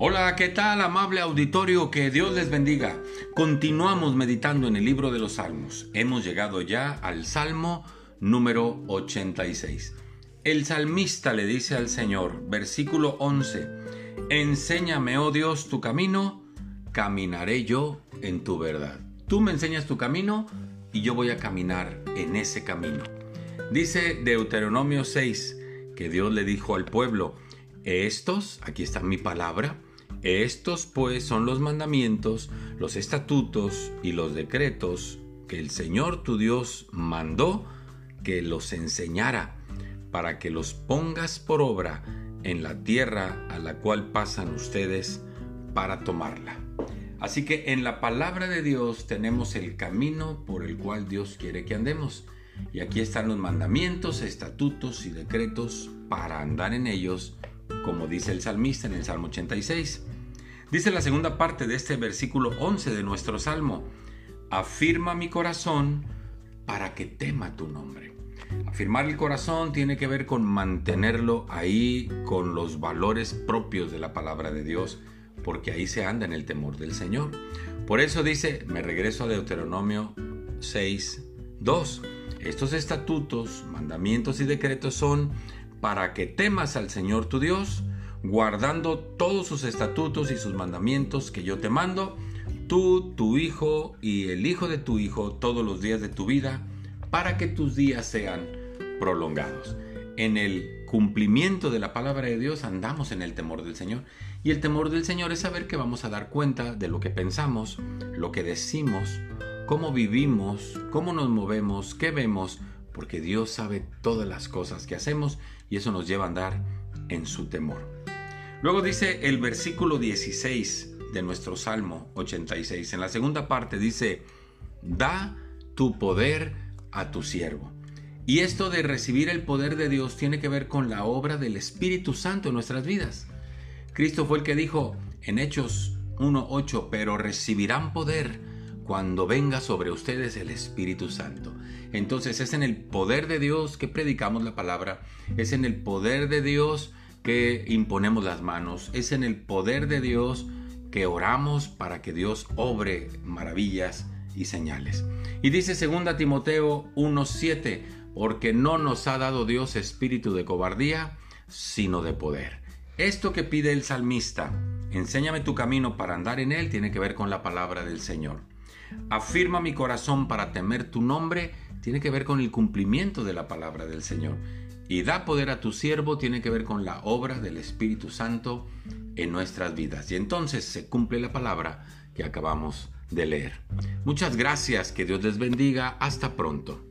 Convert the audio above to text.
Hola, ¿qué tal amable auditorio? Que Dios les bendiga. Continuamos meditando en el libro de los Salmos. Hemos llegado ya al Salmo número 86. El salmista le dice al Señor, versículo 11, Enséñame, oh Dios, tu camino, caminaré yo en tu verdad. Tú me enseñas tu camino y yo voy a caminar en ese camino. Dice Deuteronomio 6 que Dios le dijo al pueblo, estos, aquí está mi palabra, estos pues son los mandamientos, los estatutos y los decretos que el Señor tu Dios mandó que los enseñara para que los pongas por obra en la tierra a la cual pasan ustedes para tomarla. Así que en la palabra de Dios tenemos el camino por el cual Dios quiere que andemos. Y aquí están los mandamientos, estatutos y decretos para andar en ellos como dice el salmista en el Salmo 86. Dice la segunda parte de este versículo 11 de nuestro Salmo, afirma mi corazón para que tema tu nombre. Afirmar el corazón tiene que ver con mantenerlo ahí con los valores propios de la palabra de Dios, porque ahí se anda en el temor del Señor. Por eso dice, me regreso a Deuteronomio 6, 2. Estos estatutos, mandamientos y decretos son para que temas al Señor tu Dios, guardando todos sus estatutos y sus mandamientos que yo te mando, tú, tu hijo y el hijo de tu hijo todos los días de tu vida, para que tus días sean prolongados. En el cumplimiento de la palabra de Dios andamos en el temor del Señor. Y el temor del Señor es saber que vamos a dar cuenta de lo que pensamos, lo que decimos, cómo vivimos, cómo nos movemos, qué vemos, porque Dios sabe todas las cosas que hacemos y eso nos lleva a andar en su temor. Luego dice el versículo 16 de nuestro Salmo 86. En la segunda parte dice, da tu poder a tu siervo. Y esto de recibir el poder de Dios tiene que ver con la obra del Espíritu Santo en nuestras vidas. Cristo fue el que dijo en Hechos 1.8, pero recibirán poder cuando venga sobre ustedes el Espíritu Santo. Entonces es en el poder de Dios que predicamos la palabra, es en el poder de Dios que imponemos las manos, es en el poder de Dios que oramos para que Dios obre maravillas y señales. Y dice 2 Timoteo 1:7, porque no nos ha dado Dios espíritu de cobardía, sino de poder. Esto que pide el salmista, enséñame tu camino para andar en él, tiene que ver con la palabra del Señor. Afirma mi corazón para temer tu nombre, tiene que ver con el cumplimiento de la palabra del Señor. Y da poder a tu siervo tiene que ver con la obra del Espíritu Santo en nuestras vidas. Y entonces se cumple la palabra que acabamos de leer. Muchas gracias, que Dios les bendiga, hasta pronto.